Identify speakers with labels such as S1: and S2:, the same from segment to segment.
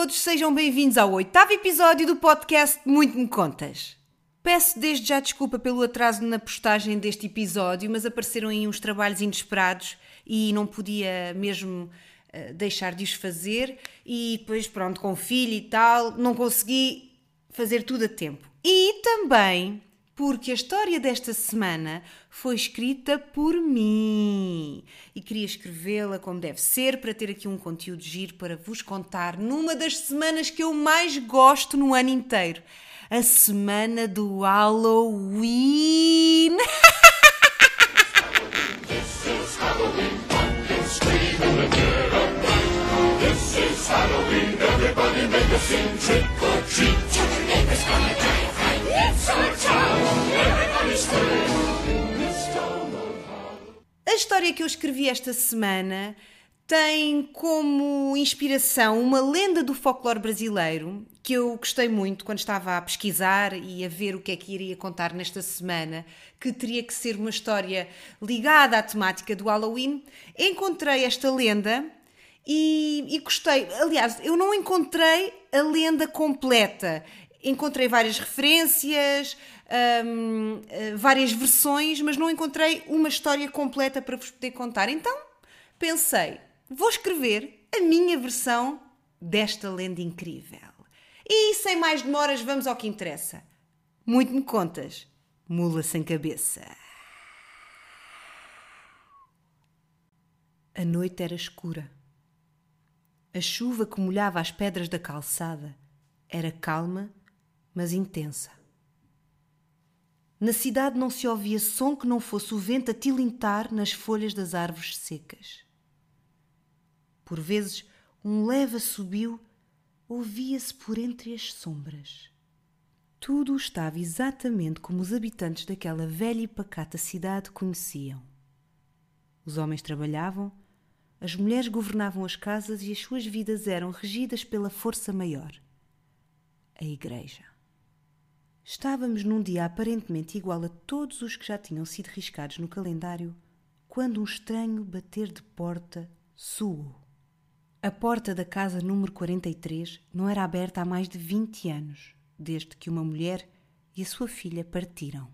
S1: todos, sejam bem-vindos ao oitavo episódio do podcast Muito Me Contas. Peço desde já desculpa pelo atraso na postagem deste episódio, mas apareceram aí uns trabalhos inesperados e não podia mesmo uh, deixar de os fazer. E depois, pronto, com filho e tal, não consegui fazer tudo a tempo. E também porque a história desta semana foi escrita por mim e queria escrevê-la como deve ser para ter aqui um conteúdo giro para vos contar numa das semanas que eu mais gosto no ano inteiro a semana do Halloween. Halloween, everybody make a scene, trick or treat. História que eu escrevi esta semana tem como inspiração uma lenda do folclore brasileiro que eu gostei muito quando estava a pesquisar e a ver o que é que iria contar nesta semana, que teria que ser uma história ligada à temática do Halloween. Encontrei esta lenda e, e gostei. Aliás, eu não encontrei a lenda completa encontrei várias referências, um, eh, várias versões, mas não encontrei uma história completa para vos poder contar. Então pensei, vou escrever a minha versão desta lenda incrível. E sem mais demoras, vamos ao que interessa. Muito me contas, mula sem cabeça. A noite era escura. A chuva que molhava as pedras da calçada era calma mas intensa. Na cidade não se ouvia som que não fosse o vento a tilintar nas folhas das árvores secas. Por vezes, um leve assobio ouvia-se por entre as sombras. Tudo estava exatamente como os habitantes daquela velha e pacata cidade conheciam. Os homens trabalhavam, as mulheres governavam as casas e as suas vidas eram regidas pela força maior a Igreja. Estávamos num dia aparentemente igual a todos os que já tinham sido riscados no calendário, quando um estranho bater de porta soou. A porta da casa número 43 não era aberta há mais de 20 anos, desde que uma mulher e a sua filha partiram.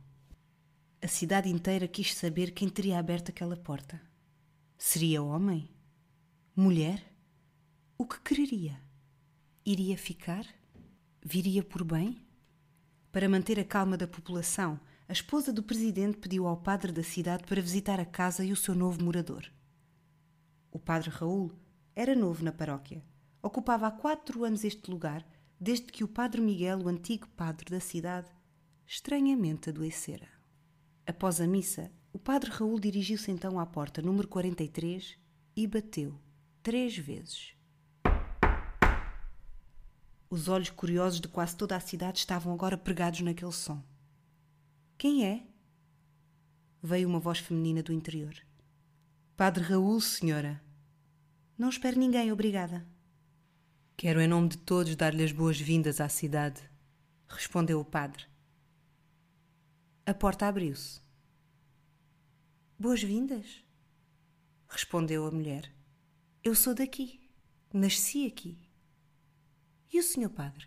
S1: A cidade inteira quis saber quem teria aberto aquela porta. Seria homem? Mulher? O que quereria? Iria ficar? Viria por bem? Para manter a calma da população, a esposa do presidente pediu ao padre da cidade para visitar a casa e o seu novo morador. O padre Raul era novo na paróquia. Ocupava há quatro anos este lugar, desde que o padre Miguel, o antigo padre da cidade, estranhamente adoecera. Após a missa, o padre Raul dirigiu-se então à porta número 43 e bateu três vezes. Os olhos curiosos de quase toda a cidade estavam agora pregados naquele som. Quem é? Veio uma voz feminina do interior. Padre Raul, senhora. Não espero ninguém, obrigada. Quero, em nome de todos, dar-lhe as boas-vindas à cidade, respondeu o padre. A porta abriu-se. Boas-vindas? respondeu a mulher. Eu sou daqui. Nasci aqui. E o senhor padre?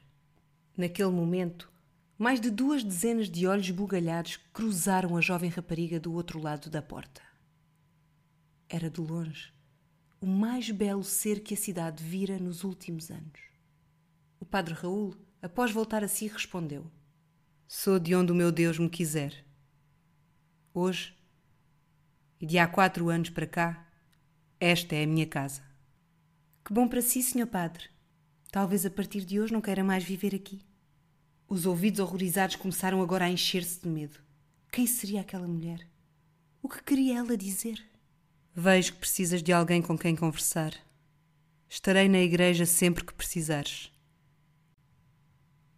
S1: Naquele momento, mais de duas dezenas de olhos bugalhados cruzaram a jovem rapariga do outro lado da porta. Era de longe o mais belo ser que a cidade vira nos últimos anos. O padre Raul, após voltar a si, respondeu: Sou de onde o meu Deus me quiser. Hoje, e de há quatro anos para cá, esta é a minha casa. Que bom para si, senhor padre. Talvez a partir de hoje não queira mais viver aqui. Os ouvidos horrorizados começaram agora a encher-se de medo. Quem seria aquela mulher? O que queria ela dizer? Vejo que precisas de alguém com quem conversar. Estarei na igreja sempre que precisares.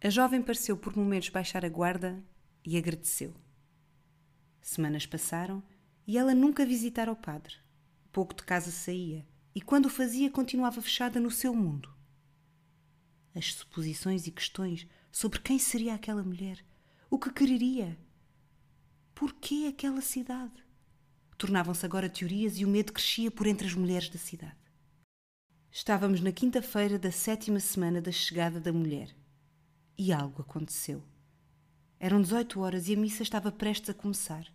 S1: A jovem pareceu por momentos baixar a guarda e agradeceu. Semanas passaram e ela nunca visitara o padre. Pouco de casa saía e, quando o fazia, continuava fechada no seu mundo as suposições e questões sobre quem seria aquela mulher, o que quereria, porquê aquela cidade. Tornavam-se agora teorias e o medo crescia por entre as mulheres da cidade. Estávamos na quinta-feira da sétima semana da chegada da mulher. E algo aconteceu. Eram 18 horas e a missa estava prestes a começar.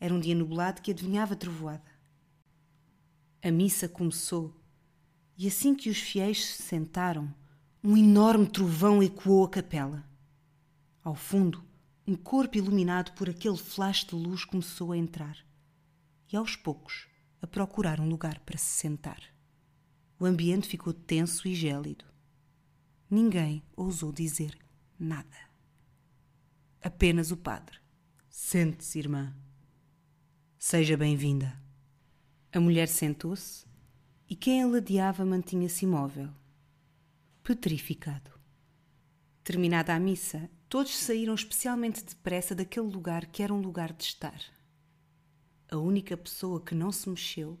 S1: Era um dia nublado que adivinhava trovoada. A missa começou e assim que os fiéis se sentaram, um enorme trovão ecoou a capela. Ao fundo, um corpo iluminado por aquele flash de luz começou a entrar e, aos poucos, a procurar um lugar para se sentar. O ambiente ficou tenso e gélido. Ninguém ousou dizer nada. Apenas o padre. Sente-se, irmã. Seja bem-vinda. A mulher sentou-se e quem a ladeava mantinha-se imóvel, petrificado. Terminada a missa, todos saíram especialmente depressa daquele lugar que era um lugar de estar. A única pessoa que não se mexeu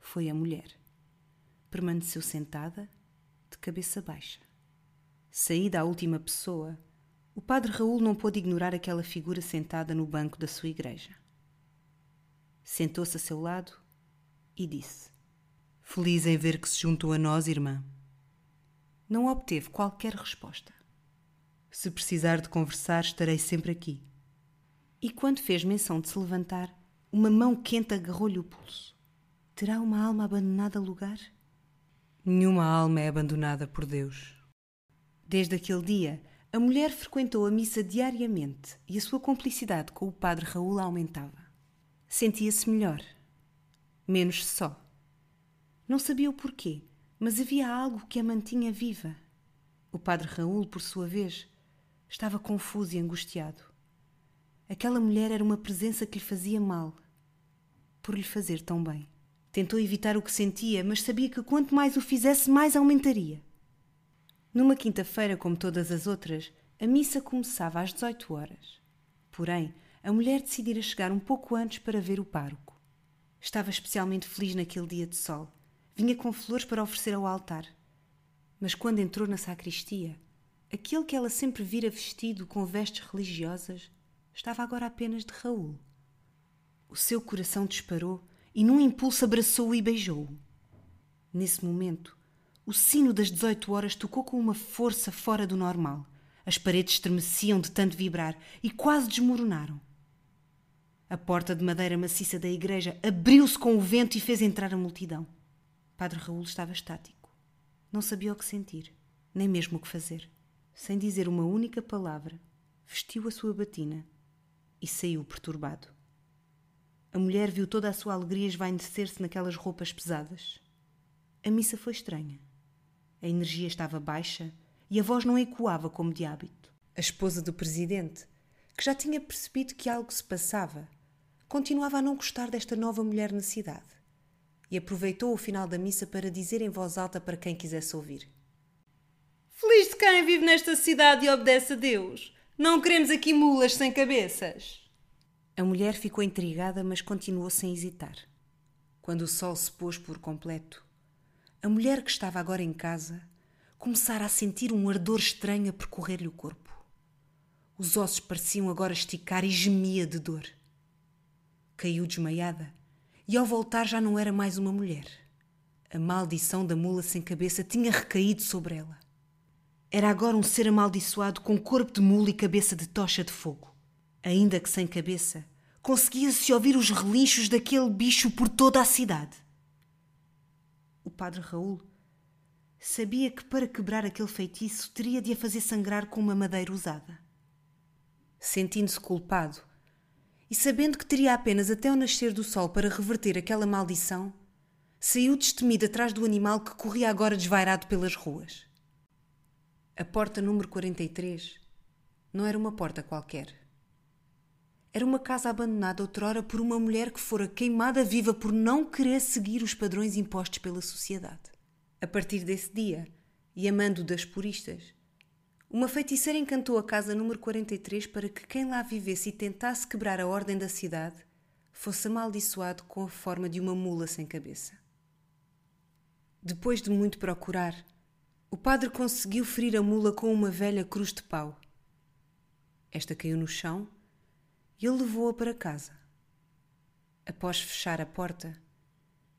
S1: foi a mulher. Permaneceu sentada, de cabeça baixa. Saída a última pessoa, o padre Raul não pôde ignorar aquela figura sentada no banco da sua igreja. Sentou-se a seu lado e disse: Feliz em ver que se juntou a nós, irmã. Não obteve qualquer resposta. Se precisar de conversar, estarei sempre aqui. E quando fez menção de se levantar, uma mão quente agarrou-lhe o pulso. Terá uma alma abandonada lugar? Nenhuma alma é abandonada por Deus. Desde aquele dia, a mulher frequentou a missa diariamente e a sua cumplicidade com o padre Raul aumentava. Sentia-se melhor, menos só. Não sabia o porquê, mas havia algo que a mantinha viva. O padre Raul, por sua vez, estava confuso e angustiado. Aquela mulher era uma presença que lhe fazia mal, por lhe fazer tão bem. Tentou evitar o que sentia, mas sabia que quanto mais o fizesse, mais aumentaria. Numa quinta-feira, como todas as outras, a missa começava às 18 horas. Porém, a mulher decidira chegar um pouco antes para ver o pároco. Estava especialmente feliz naquele dia de sol. Vinha com flores para oferecer ao altar. Mas quando entrou na sacristia, aquele que ela sempre vira vestido com vestes religiosas estava agora apenas de Raul. O seu coração disparou e, num impulso, abraçou-o e beijou-o. Nesse momento, o sino das 18 horas tocou com uma força fora do normal. As paredes estremeciam de tanto vibrar e quase desmoronaram. A porta de madeira maciça da igreja abriu-se com o vento e fez entrar a multidão. Padre Raul estava estático. Não sabia o que sentir, nem mesmo o que fazer. Sem dizer uma única palavra, vestiu a sua batina e saiu perturbado. A mulher viu toda a sua alegria esvanecer-se naquelas roupas pesadas. A missa foi estranha. A energia estava baixa e a voz não ecoava como de hábito. A esposa do presidente, que já tinha percebido que algo se passava, continuava a não gostar desta nova mulher na cidade e aproveitou o final da missa para dizer em voz alta para quem quisesse ouvir: Feliz de quem vive nesta cidade e obedece a Deus. Não queremos aqui mulas sem cabeças. A mulher ficou intrigada, mas continuou sem hesitar. Quando o sol se pôs por completo, a mulher que estava agora em casa começara a sentir um ardor estranho a percorrer-lhe o corpo. Os ossos pareciam agora esticar e gemia de dor. Caiu desmaiada e ao voltar já não era mais uma mulher. A maldição da mula sem cabeça tinha recaído sobre ela. Era agora um ser amaldiçoado com corpo de mula e cabeça de tocha de fogo. Ainda que sem cabeça, conseguia-se ouvir os relinchos daquele bicho por toda a cidade. O padre Raul sabia que para quebrar aquele feitiço teria de a fazer sangrar com uma madeira usada. Sentindo-se culpado, e sabendo que teria apenas até o nascer do sol para reverter aquela maldição, saiu destemido atrás do animal que corria agora desvairado pelas ruas. A porta número 43 não era uma porta qualquer. Era uma casa abandonada outrora por uma mulher que fora queimada viva por não querer seguir os padrões impostos pela sociedade. A partir desse dia, e amando das puristas, uma feiticeira encantou a casa número 43 para que quem lá vivesse e tentasse quebrar a ordem da cidade fosse amaldiçoado com a forma de uma mula sem cabeça. Depois de muito procurar, o padre conseguiu ferir a mula com uma velha cruz de pau. Esta caiu no chão e ele levou-a para casa. Após fechar a porta,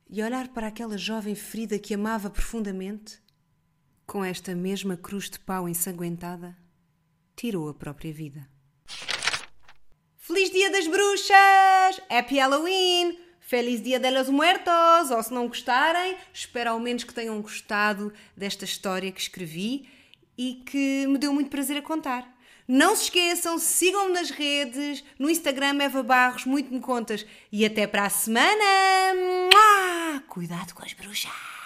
S1: e olhar para aquela jovem ferida que amava profundamente, com esta mesma cruz de pau ensanguentada, tirou a própria vida. Feliz Dia das Bruxas! Happy Halloween! Feliz Dia de los Muertos! Ou se não gostarem, espero ao menos que tenham gostado desta história que escrevi e que me deu muito prazer a contar. Não se esqueçam, sigam-me nas redes, no Instagram Eva Barros, muito me contas. E até para a semana! Cuidado com as bruxas!